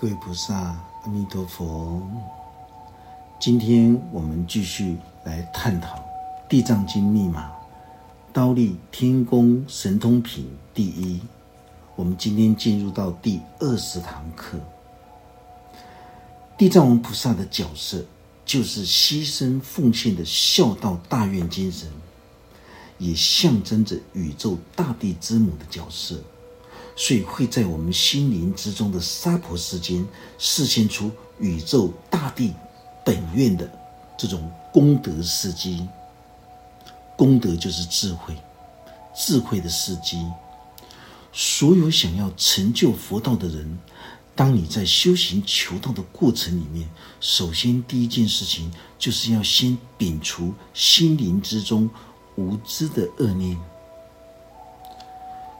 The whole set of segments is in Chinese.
各位菩萨，阿弥陀佛。今天我们继续来探讨《地藏经》密码，刀立天宫神通品第一。我们今天进入到第二十堂课。地藏王菩萨的角色，就是牺牲奉献的孝道大愿精神，也象征着宇宙大地之母的角色。所以会在我们心灵之中的娑婆世间，示现出宇宙大地本愿的这种功德事迹。功德就是智慧，智慧的事迹。所有想要成就佛道的人，当你在修行求道的过程里面，首先第一件事情就是要先摒除心灵之中无知的恶念。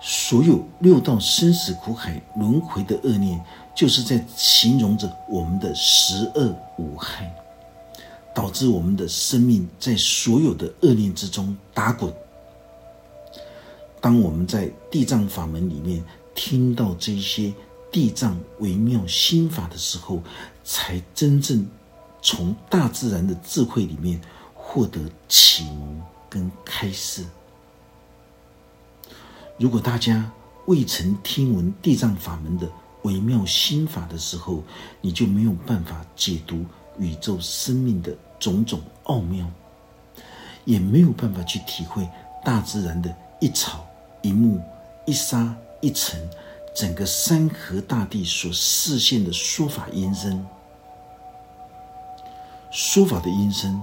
所有六道生死苦海轮回的恶念，就是在形容着我们的十恶五害，导致我们的生命在所有的恶念之中打滚。当我们在地藏法门里面听到这些地藏微妙心法的时候，才真正从大自然的智慧里面获得启蒙跟开示。如果大家未曾听闻地藏法门的微妙心法的时候，你就没有办法解读宇宙生命的种种奥妙，也没有办法去体会大自然的一草一木、一沙一尘，整个山河大地所示现的说法音声。说法的音声，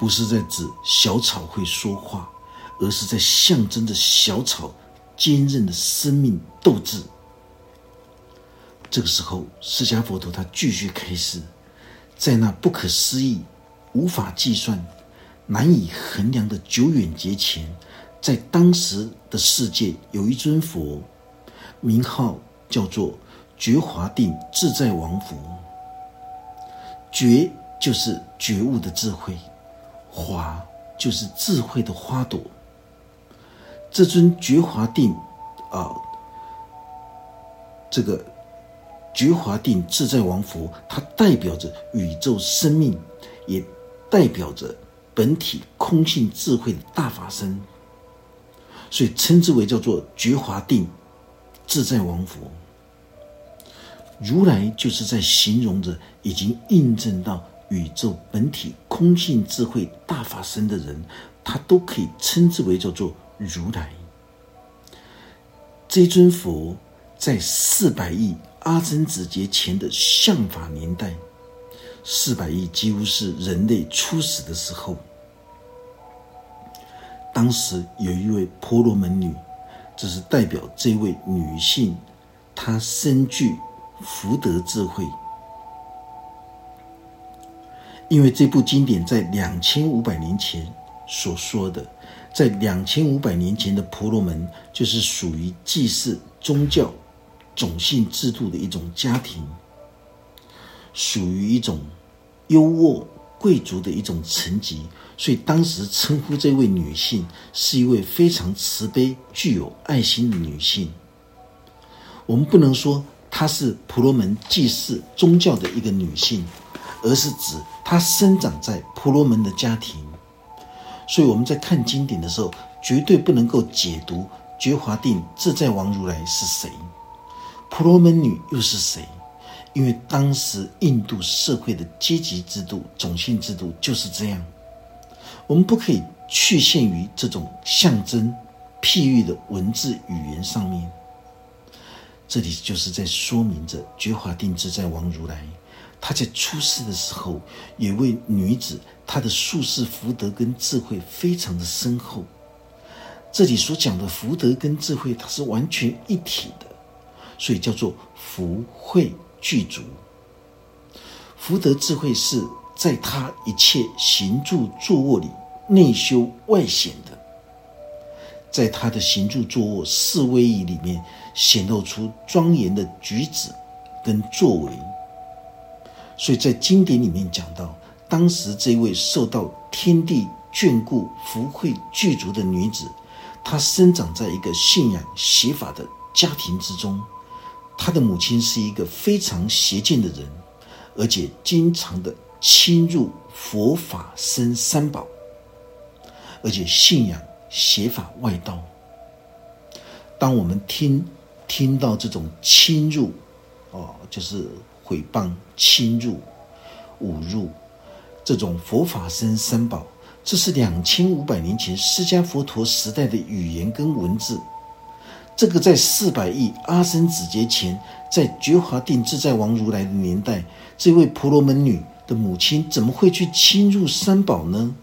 不是在指小草会说话。而是在象征着小草坚韧的生命斗志。这个时候，释迦佛陀他继续开始，在那不可思议、无法计算、难以衡量的久远劫前，在当时的世界有一尊佛，名号叫做觉华定自在王佛。觉就是觉悟的智慧，华就是智慧的花朵。这尊觉华定，啊，这个觉华定自在王佛，它代表着宇宙生命，也代表着本体空性智慧的大法身，所以称之为叫做觉华定自在王佛。如来就是在形容着已经印证到宇宙本体空性智慧大法身的人，他都可以称之为叫做。如来，这尊佛在四百亿阿僧子劫前的相法年代，四百亿几乎是人类初始的时候。当时有一位婆罗门女，这是代表这位女性，她深具福德智慧。因为这部经典在两千五百年前所说的。在两千五百年前的婆罗门，就是属于祭祀宗教、种姓制度的一种家庭，属于一种优渥贵族的一种层级，所以当时称呼这位女性是一位非常慈悲、具有爱心的女性。我们不能说她是婆罗门祭祀宗教的一个女性，而是指她生长在婆罗门的家庭。所以我们在看经典的时候，绝对不能够解读觉华定自在王如来是谁，婆罗门女又是谁？因为当时印度社会的阶级制度、种姓制度就是这样。我们不可以去限于这种象征、譬喻的文字语言上面。这里就是在说明着觉华定自在王如来。他在出世的时候，有位女子，他的术士福德跟智慧非常的深厚。这里所讲的福德跟智慧，它是完全一体的，所以叫做福慧具足。福德智慧是在他一切行住坐卧里内修外显的，在他的行住坐卧四威仪里面显露出庄严的举止跟作为。所以在经典里面讲到，当时这位受到天地眷顾、福慧具足的女子，她生长在一个信仰邪法的家庭之中，她的母亲是一个非常邪见的人，而且经常的侵入佛法僧三宝，而且信仰邪法外道。当我们听听到这种侵入，哦，就是毁谤、侵入、侮辱这种佛法僧三宝，这是两千五百年前释迦佛陀时代的语言跟文字。这个在四百亿阿僧子劫前，在觉华定自在王如来的年代，这位婆罗门女的母亲怎么会去侵入三宝呢？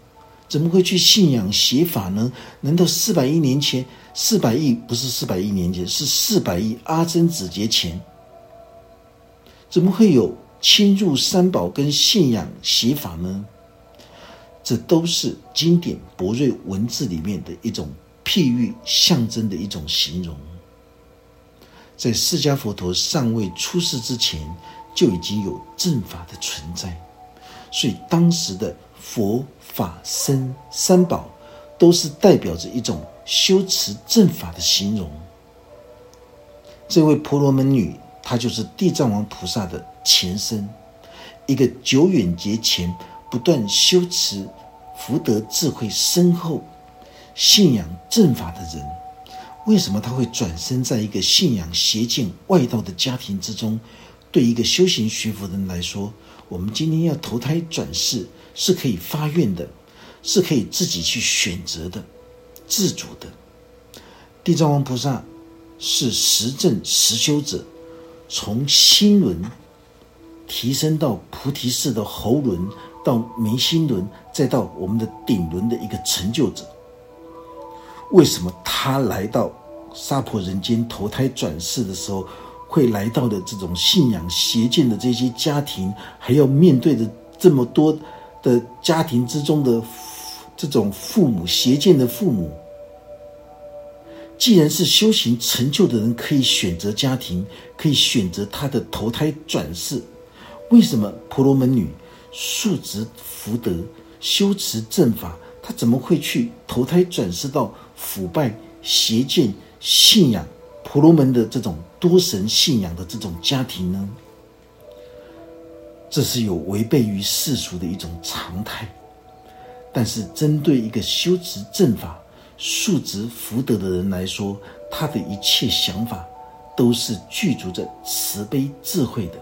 怎么会去信仰邪法呢？难道四百亿年前，四百亿不是四百亿年前，是四百亿阿僧子劫前，怎么会有侵入三宝跟信仰邪法呢？这都是经典博瑞文字里面的一种。譬喻象征的一种形容，在释迦佛陀尚未出世之前，就已经有正法的存在，所以当时的佛法僧三宝都是代表着一种修持正法的形容。这位婆罗门女，他就是地藏王菩萨的前身，一个久远劫前不断修持福德智慧深厚。信仰正法的人，为什么他会转身在一个信仰邪见外道的家庭之中？对一个修行学佛的人来说，我们今天要投胎转世是可以发愿的，是可以自己去选择的，自主的。地藏王菩萨是实证实修者，从心轮提升到菩提寺的喉轮，到眉心轮，再到我们的顶轮的一个成就者。为什么他来到娑婆人间投胎转世的时候，会来到的这种信仰邪见的这些家庭，还要面对着这么多的家庭之中的这种父母邪见的父母？既然是修行成就的人，可以选择家庭，可以选择他的投胎转世，为什么婆罗门女素质福德、修持正法，她怎么会去投胎转世到？腐败、邪见、信仰婆罗门的这种多神信仰的这种家庭呢？这是有违背于世俗的一种常态。但是，针对一个修持正法、数值福德的人来说，他的一切想法都是具足着慈悲智慧的。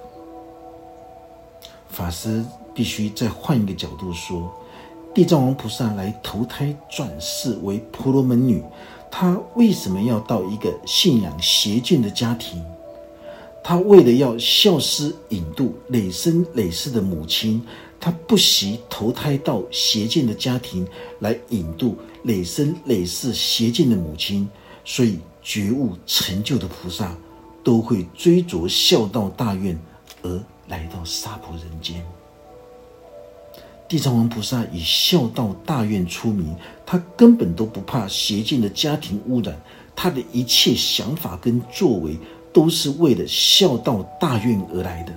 法师必须再换一个角度说。地藏王菩萨来投胎转世为婆罗门女，她为什么要到一个信仰邪见的家庭？她为了要孝思引渡累生累世的母亲，他不惜投胎到邪见的家庭来引渡累生累世邪见的母亲。所以觉悟成就的菩萨都会追逐孝道大愿而来到娑婆人间。地藏王菩萨以孝道大愿出名，他根本都不怕邪见的家庭污染，他的一切想法跟作为都是为了孝道大愿而来的。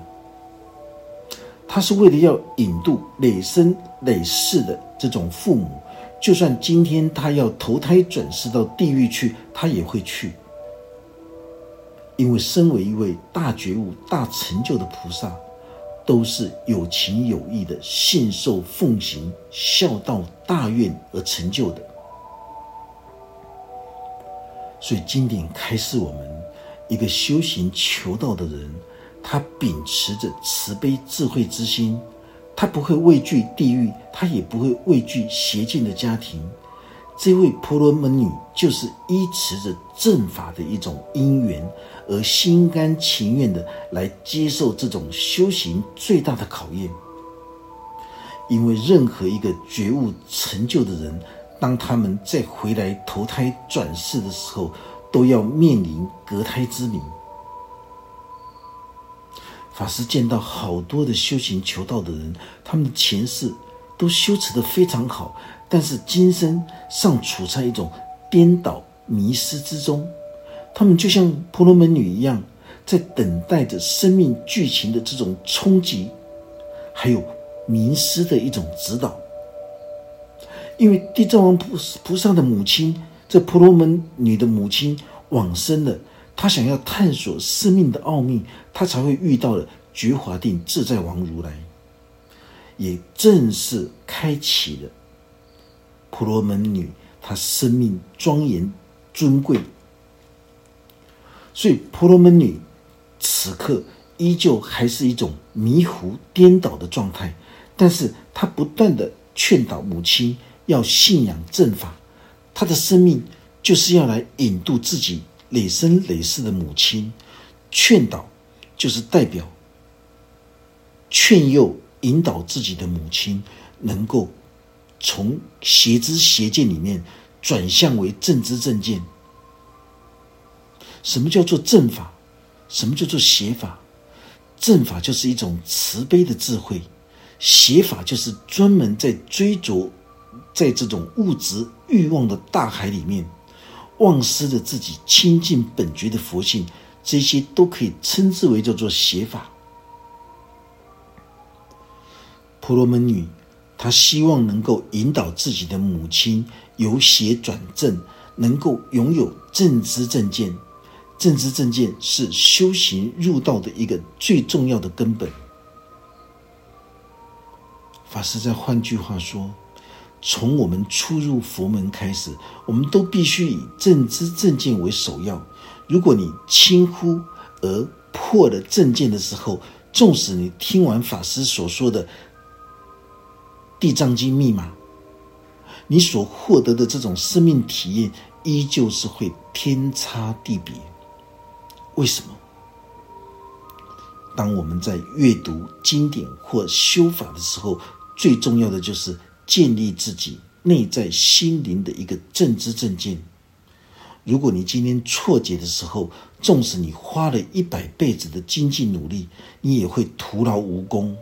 他是为了要引渡累生累世的这种父母，就算今天他要投胎转世到地狱去，他也会去，因为身为一位大觉悟、大成就的菩萨。都是有情有义的信受奉行孝道大愿而成就的，所以经典开示我们：一个修行求道的人，他秉持着慈悲智慧之心，他不会畏惧地狱，他也不会畏惧邪见的家庭。这位婆罗门女就是依持着正法的一种因缘。而心甘情愿的来接受这种修行最大的考验，因为任何一个觉悟成就的人，当他们再回来投胎转世的时候，都要面临隔胎之谜。法师见到好多的修行求道的人，他们的前世都修持的非常好，但是今生尚处在一种颠倒迷失之中。他们就像婆罗门女一样，在等待着生命剧情的这种冲击，还有名师的一种指导。因为地藏王菩菩萨的母亲，这婆罗门女的母亲往生了，他想要探索生命的奥秘，他才会遇到了觉华定自在王如来，也正式开启了婆罗门女她生命庄严尊贵。所以婆罗门女此刻依旧还是一种迷糊颠倒的状态，但是她不断的劝导母亲要信仰正法，她的生命就是要来引渡自己。累生累世的母亲，劝导就是代表劝诱、引导自己的母亲，能够从邪知邪见里面转向为正知正见。什么叫做正法？什么叫做邪法？正法就是一种慈悲的智慧，邪法就是专门在追逐在这种物质欲望的大海里面。忘失了自己清净本觉的佛性，这些都可以称之为叫做邪法。婆罗门女，她希望能够引导自己的母亲由邪转正，能够拥有正知正见。正知正见是修行入道的一个最重要的根本。法师在换句话说。从我们初入佛门开始，我们都必须以正知正见为首要。如果你轻忽而破了正见的时候，纵使你听完法师所说的《地藏经》密码，你所获得的这种生命体验，依旧是会天差地别。为什么？当我们在阅读经典或修法的时候，最重要的就是。建立自己内在心灵的一个正知正见。如果你今天错解的时候，纵使你花了一百辈子的经济努力，你也会徒劳无功。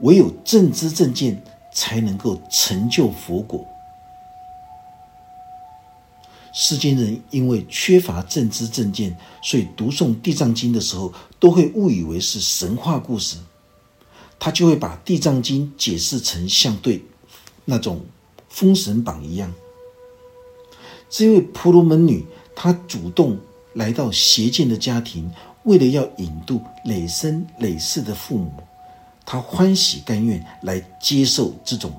唯有正知正见，才能够成就佛果。世间人因为缺乏正知正见，所以读诵《地藏经》的时候，都会误以为是神话故事。他就会把《地藏经》解释成像对那种《封神榜》一样。这位婆罗门女，她主动来到邪见的家庭，为了要引渡累生累世的父母，她欢喜甘愿来接受这种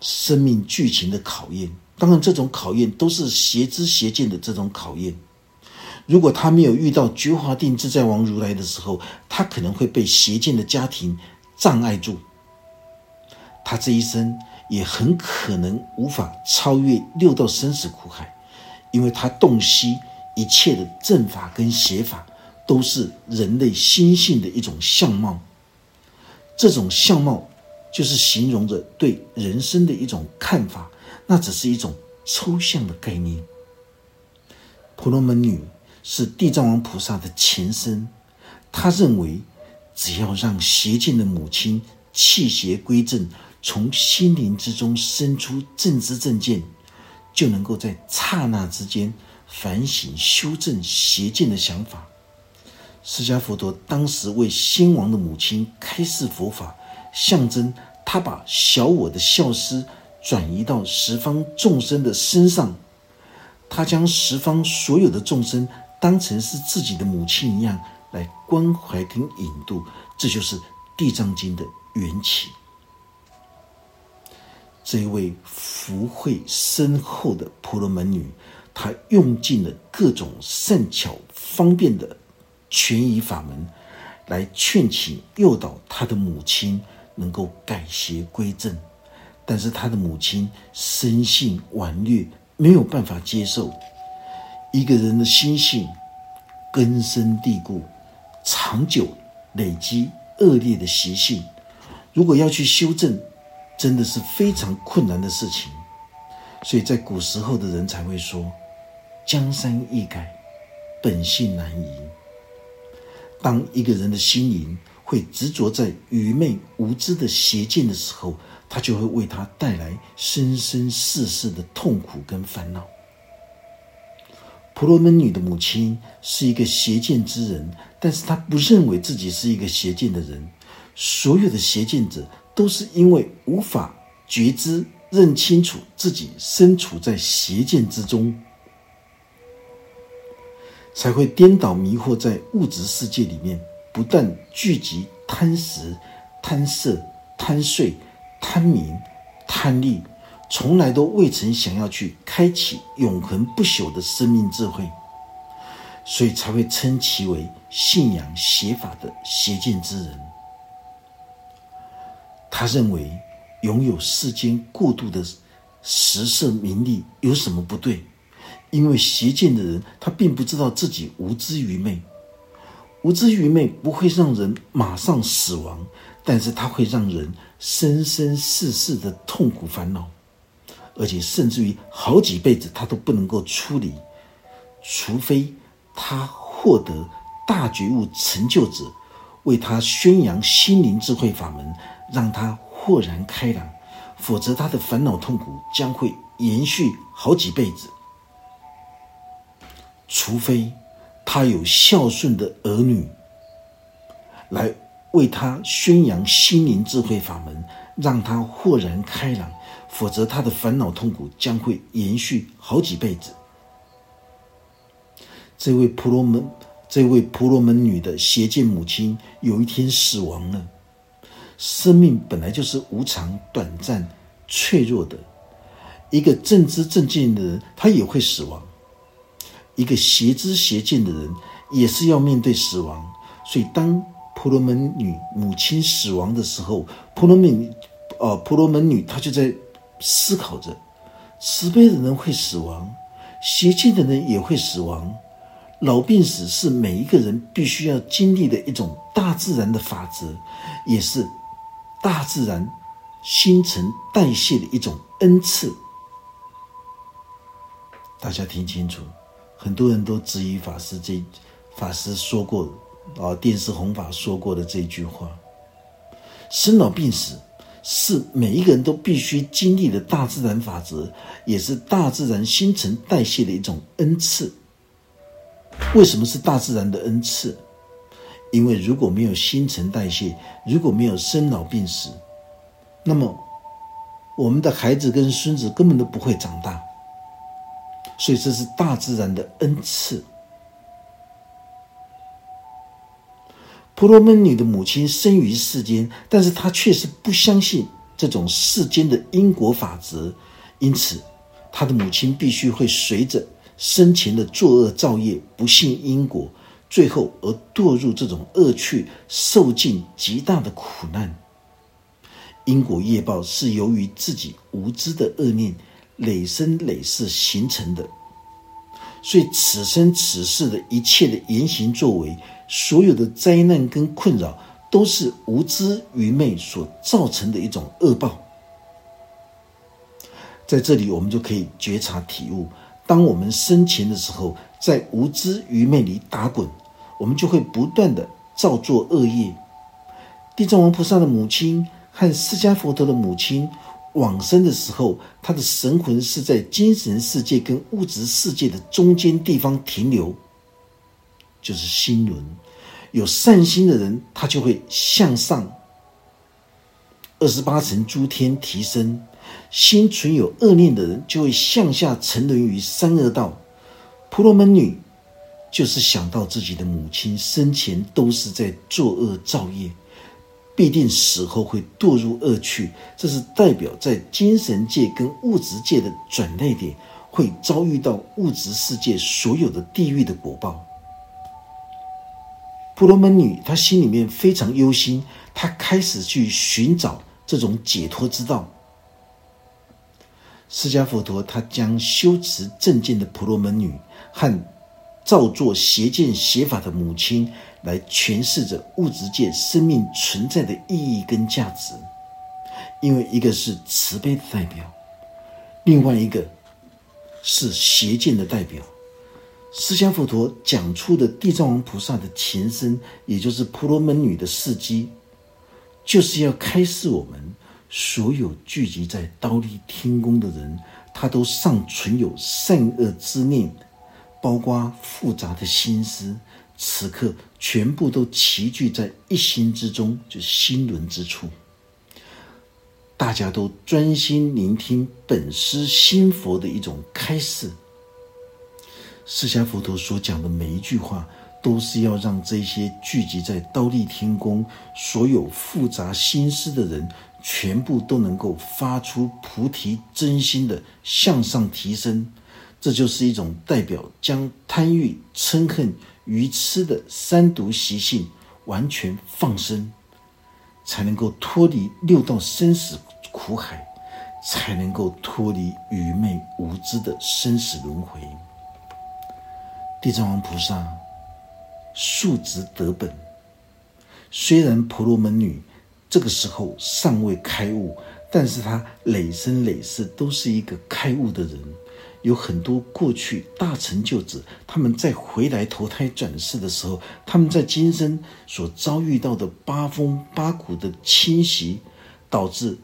生命剧情的考验。当然，这种考验都是邪知邪见的这种考验。如果他没有遇到觉华定自在王如来的时候，他可能会被邪见的家庭障碍住。他这一生也很可能无法超越六道生死苦海，因为他洞悉一切的正法跟邪法都是人类心性的一种相貌。这种相貌就是形容着对人生的一种看法，那只是一种抽象的概念。婆罗门女。是地藏王菩萨的前身，他认为，只要让邪见的母亲弃邪归正，从心灵之中生出正知正见，就能够在刹那之间反省修正邪见的想法。释迦佛陀当时为先王的母亲开示佛法，象征他把小我的孝思转移到十方众生的身上，他将十方所有的众生。当成是自己的母亲一样来关怀跟引渡，这就是《地藏经》的缘起。这一位福慧深厚的婆罗门女，她用尽了各种善巧方便的权宜法门，来劝请诱导她的母亲能够改邪归正。但是她的母亲生性顽劣，没有办法接受。一个人的心性根深蒂固、长久累积恶劣的习性，如果要去修正，真的是非常困难的事情。所以在古时候的人才会说：“江山易改，本性难移。”当一个人的心灵会执着在愚昧无知的邪见的时候，他就会为他带来生生世世的痛苦跟烦恼。婆罗门女的母亲是一个邪见之人，但是她不认为自己是一个邪见的人。所有的邪见者都是因为无法觉知、认清楚自己身处在邪见之中，才会颠倒迷惑在物质世界里面，不断聚集贪食、贪色、贪睡、贪名、贪利，从来都未曾想要去开启永恒不朽的生命智慧，所以才会称其为信仰邪法的邪见之人。他认为拥有世间过度的食色名利有什么不对？因为邪见的人，他并不知道自己无知愚昧。无知愚昧不会让人马上死亡，但是他会让人生生世世的痛苦烦恼，而且甚至于好几辈子他都不能够出离，除非他获得大觉悟成就者为他宣扬心灵智慧法门，让他豁然开朗，否则他的烦恼痛苦将会延续好几辈子。除非他有孝顺的儿女来为他宣扬心灵智慧法门，让他豁然开朗，否则他的烦恼痛苦将会延续好几辈子。这位婆罗门，这位婆罗门女的邪见母亲有一天死亡了。生命本来就是无常、短暂、脆弱的，一个正知正见的人，他也会死亡。一个邪知邪见的人也是要面对死亡，所以当婆罗门女母亲死亡的时候，婆罗门，呃，婆罗门女她就在思考着：慈悲的人会死亡，邪见的人也会死亡。老病死是每一个人必须要经历的一种大自然的法则，也是大自然新陈代谢的一种恩赐。大家听清楚。很多人都质疑法师这法师说过啊，电视弘法说过的这句话：生老病死是每一个人都必须经历的大自然法则，也是大自然新陈代谢的一种恩赐。为什么是大自然的恩赐？因为如果没有新陈代谢，如果没有生老病死，那么我们的孩子跟孙子根本都不会长大。所以这是大自然的恩赐。婆罗门女的母亲生于世间，但是她却是不相信这种世间的因果法则，因此她的母亲必须会随着生前的作恶造业，不信因果，最后而堕入这种恶趣，受尽极大的苦难。因果业报是由于自己无知的恶念。累生累世形成的，所以此生此世的一切的言行作为，所有的灾难跟困扰，都是无知愚昧所造成的一种恶报。在这里，我们就可以觉察体悟：当我们生前的时候，在无知愚昧里打滚，我们就会不断的造作恶业。地藏王菩萨的母亲和释迦佛陀的母亲。往生的时候，他的神魂是在精神世界跟物质世界的中间地方停留，就是心轮。有善心的人，他就会向上二十八层诸天提升；心存有恶念的人，就会向下沉沦于三恶道。婆罗门女就是想到自己的母亲生前都是在作恶造业。必定死后会堕入恶趣，这是代表在精神界跟物质界的转捩点，会遭遇到物质世界所有的地狱的果报。婆罗门女她心里面非常忧心，她开始去寻找这种解脱之道。释迦佛陀他将修持正见的婆罗门女和造作邪见邪法的母亲。来诠释着物质界生命存在的意义跟价值，因为一个是慈悲的代表，另外一个是邪见的代表。释迦佛陀讲出的地藏王菩萨的前身，也就是婆罗门女的事迹，就是要开示我们所有聚集在刀立天宫的人，他都尚存有善恶之念，包括复杂的心思。此刻全部都齐聚在一心之中，就是心轮之处。大家都专心聆听本师心佛的一种开示。释迦佛陀所讲的每一句话，都是要让这些聚集在刀立天宫所有复杂心思的人，全部都能够发出菩提真心的向上提升。这就是一种代表将贪欲、嗔恨、愚痴的三毒习性完全放生，才能够脱离六道生死苦海，才能够脱离愚昧无知的生死轮回。地藏王菩萨素直得本，虽然婆罗门女这个时候尚未开悟，但是她累生累世都是一个开悟的人。有很多过去大成就者，他们在回来投胎转世的时候，他们在今生所遭遇到的八风八苦的侵袭，导致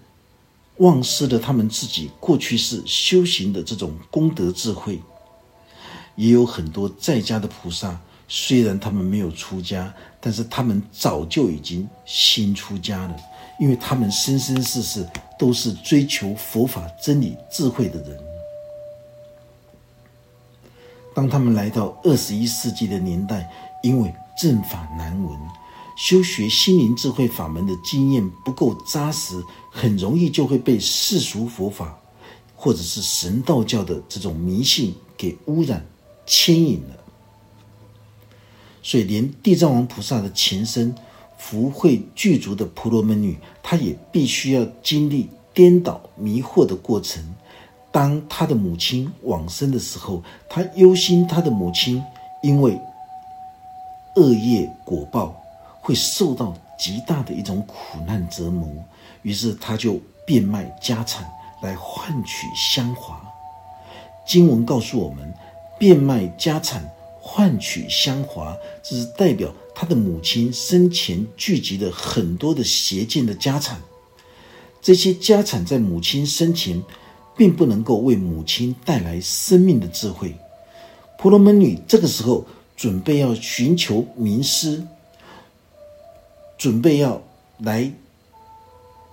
忘失了他们自己过去是修行的这种功德智慧。也有很多在家的菩萨，虽然他们没有出家，但是他们早就已经新出家了，因为他们生生世世都是追求佛法真理智慧的人。当他们来到二十一世纪的年代，因为正法难闻，修学心灵智慧法门的经验不够扎实，很容易就会被世俗佛法或者是神道教的这种迷信给污染、牵引了。所以，连地藏王菩萨的前身福慧具足的婆罗门女，她也必须要经历颠倒迷惑的过程。当他的母亲往生的时候，他忧心他的母亲因为恶业果报会受到极大的一种苦难折磨，于是他就变卖家产来换取香华。经文告诉我们，变卖家产换取香华，这是代表他的母亲生前聚集了很多的邪见的家产，这些家产在母亲生前。并不能够为母亲带来生命的智慧。婆罗门女这个时候准备要寻求名师，准备要来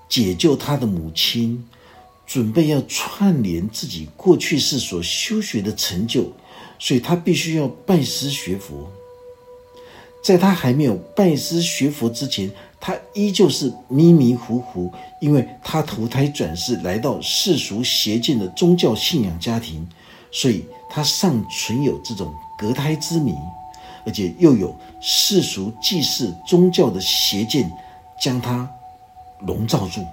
解救她的母亲，准备要串联自己过去世所修学的成就，所以她必须要拜师学佛。在她还没有拜师学佛之前。他依旧是迷迷糊糊，因为他投胎转世来到世俗邪见的宗教信仰家庭，所以他尚存有这种隔胎之谜，而且又有世俗祭祀宗教的邪见将他笼罩住。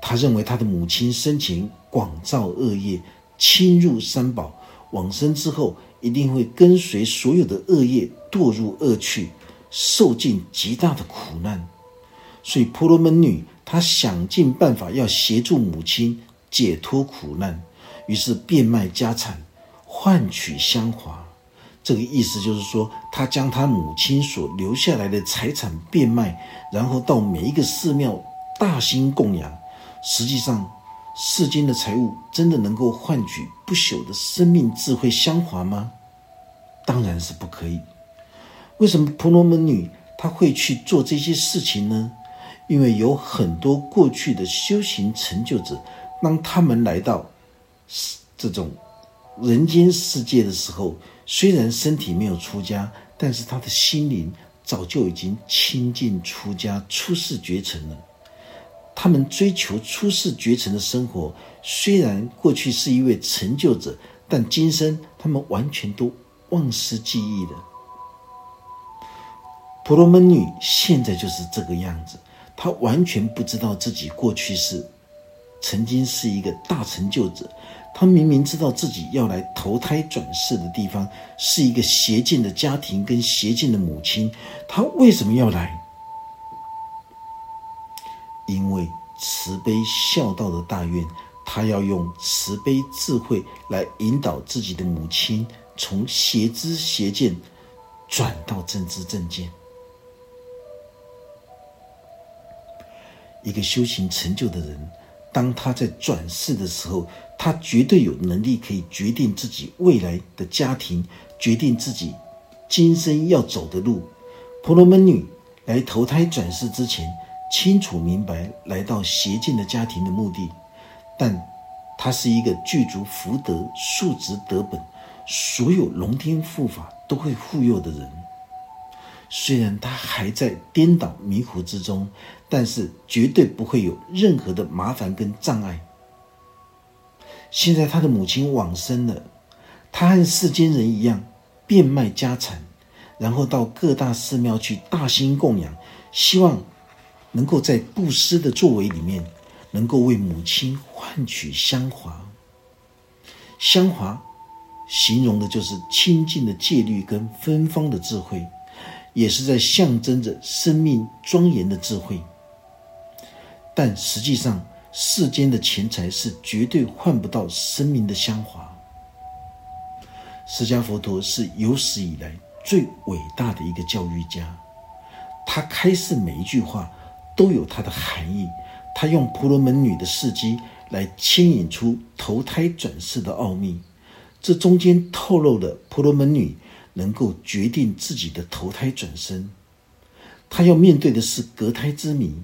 他认为他的母亲生前广造恶业，侵入三宝，往生之后一定会跟随所有的恶业堕入恶趣。受尽极大的苦难，所以婆罗门女她想尽办法要协助母亲解脱苦难，于是变卖家产换取香华。这个意思就是说，她将她母亲所留下来的财产变卖，然后到每一个寺庙大兴供养。实际上，世间的财物真的能够换取不朽的生命智慧香华吗？当然是不可以。为什么婆罗门女她会去做这些事情呢？因为有很多过去的修行成就者，当他们来到这种人间世界的时候，虽然身体没有出家，但是他的心灵早就已经亲近出家、出世绝尘了。他们追求出世绝尘的生活，虽然过去是一位成就者，但今生他们完全都忘失记忆了。婆罗门女现在就是这个样子，她完全不知道自己过去是曾经是一个大成就者。她明明知道自己要来投胎转世的地方是一个邪见的家庭跟邪见的母亲，她为什么要来？因为慈悲孝道的大愿，她要用慈悲智慧来引导自己的母亲从邪知邪见转到正知正见。一个修行成就的人，当他在转世的时候，他绝对有能力可以决定自己未来的家庭，决定自己今生要走的路。婆罗门女来投胎转世之前，清楚明白来到邪见的家庭的目的，但她是一个具足福德、素质德本，所有龙天护法都会护佑的人。虽然他还在颠倒迷糊之中，但是绝对不会有任何的麻烦跟障碍。现在他的母亲往生了，他和世间人一样变卖家产，然后到各大寺庙去大兴供养，希望能够在布施的作为里面，能够为母亲换取香华。香华形容的就是清净的戒律跟芬芳的智慧。也是在象征着生命庄严的智慧，但实际上，世间的钱财是绝对换不到生命的香华。释迦佛陀是有史以来最伟大的一个教育家，他开示每一句话都有它的含义。他用婆罗门女的事迹来牵引出投胎转世的奥秘，这中间透露了婆罗门女。能够决定自己的投胎转生，他要面对的是隔胎之谜。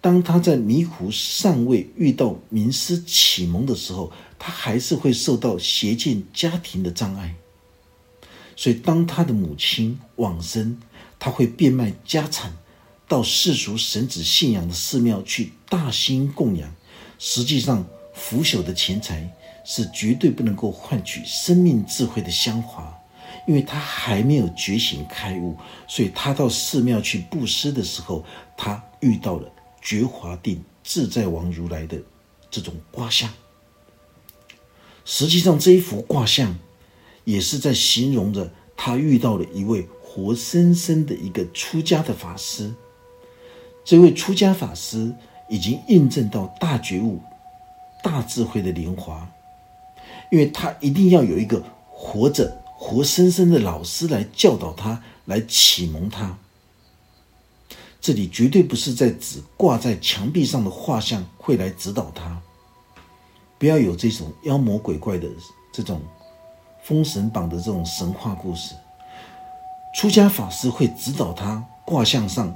当他在迷糊尚未遇到名师启蒙的时候，他还是会受到邪见家庭的障碍。所以，当他的母亲往生，他会变卖家产，到世俗神子信仰的寺庙去大兴供养。实际上，腐朽的钱财是绝对不能够换取生命智慧的香华。因为他还没有觉醒开悟，所以他到寺庙去布施的时候，他遇到了觉华定自在王如来的这种卦象。实际上，这一幅卦象也是在形容着他遇到了一位活生生的一个出家的法师。这位出家法师已经印证到大觉悟、大智慧的莲华，因为他一定要有一个活着。活生生的老师来教导他，来启蒙他。这里绝对不是在指挂在墙壁上的画像会来指导他，不要有这种妖魔鬼怪的这种封神榜的这种神话故事。出家法师会指导他卦象上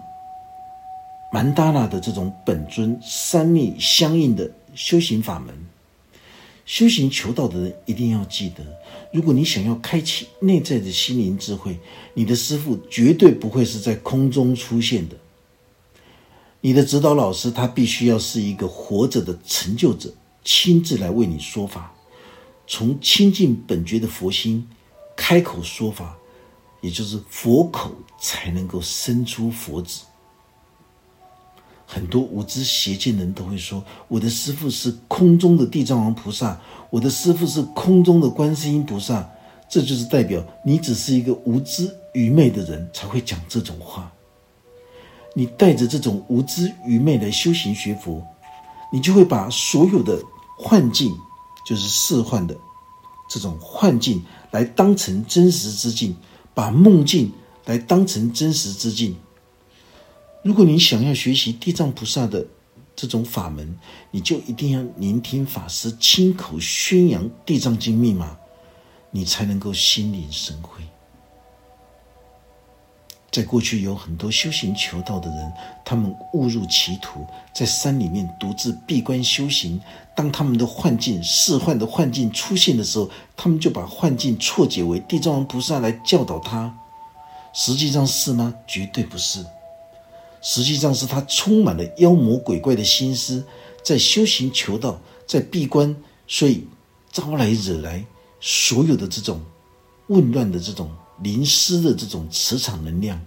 曼达拉的这种本尊三密相应的修行法门。修行求道的人一定要记得，如果你想要开启内在的心灵智慧，你的师父绝对不会是在空中出现的。你的指导老师他必须要是一个活着的成就者，亲自来为你说法，从清净本觉的佛心开口说法，也就是佛口才能够生出佛子。很多无知邪见人都会说：“我的师父是空中的地藏王菩萨，我的师父是空中的观世音菩萨。”这就是代表你只是一个无知愚昧的人才会讲这种话。你带着这种无知愚昧来修行学佛，你就会把所有的幻境，就是世幻的这种幻境，来当成真实之境，把梦境来当成真实之境。如果你想要学习地藏菩萨的这种法门，你就一定要聆听法师亲口宣扬地藏经密码，你才能够心领神会。在过去有很多修行求道的人，他们误入歧途，在山里面独自闭关修行。当他们的幻境、世幻的幻境出现的时候，他们就把幻境错解为地藏王菩萨来教导他。实际上是吗？绝对不是。实际上是他充满了妖魔鬼怪的心思，在修行求道，在闭关，所以招来惹来所有的这种混乱的这种淋湿的这种磁场能量，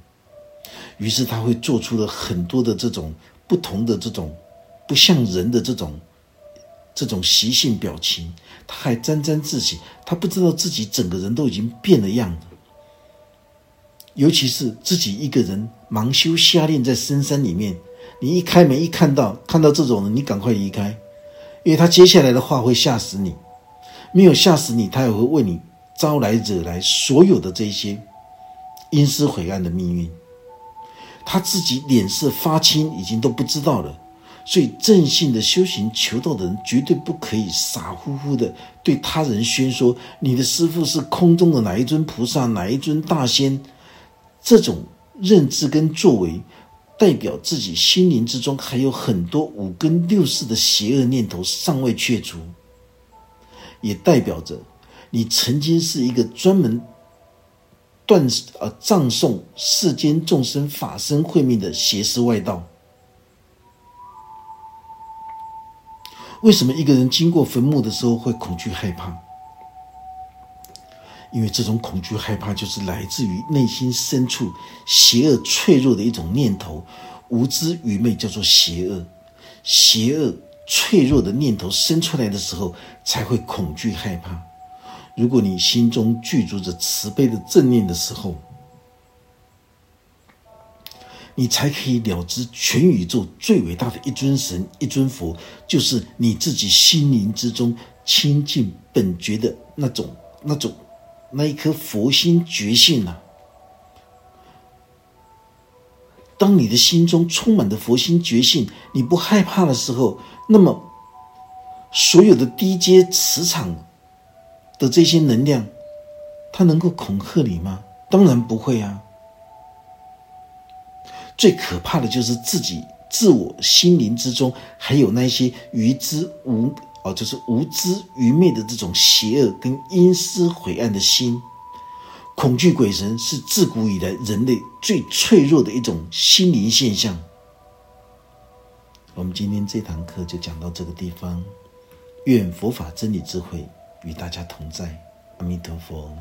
于是他会做出了很多的这种不同的这种不像人的这种这种习性表情，他还沾沾自喜，他不知道自己整个人都已经变了样子。尤其是自己一个人忙修瞎练在深山里面，你一开门一看到看到这种人，你赶快离开，因为他接下来的话会吓死你。没有吓死你，他也会为你招来惹来所有的这些阴湿晦暗的命运。他自己脸色发青，已经都不知道了。所以正信的修行求道的人，绝对不可以傻乎乎的对他人宣说你的师父是空中的哪一尊菩萨，哪一尊大仙。这种认知跟作为，代表自己心灵之中还有很多五根六识的邪恶念头尚未去除，也代表着你曾经是一个专门断呃葬送世间众生法身慧命的邪师外道。为什么一个人经过坟墓的时候会恐惧害怕？因为这种恐惧害怕，就是来自于内心深处邪恶脆弱的一种念头，无知愚昧叫做邪恶，邪恶脆弱的念头生出来的时候，才会恐惧害怕。如果你心中具足着慈悲的正念的时候，你才可以了知全宇宙最伟大的一尊神、一尊佛，就是你自己心灵之中清净本觉的那种、那种。那一颗佛心觉性啊，当你的心中充满的佛心觉性，你不害怕的时候，那么所有的低阶磁场的这些能量，它能够恐吓你吗？当然不会啊。最可怕的就是自己自我心灵之中还有那些愚之无。哦，就是无知愚昧的这种邪恶跟阴湿晦暗的心，恐惧鬼神是自古以来人类最脆弱的一种心灵现象。我们今天这堂课就讲到这个地方，愿佛法真理智慧与大家同在，阿弥陀佛。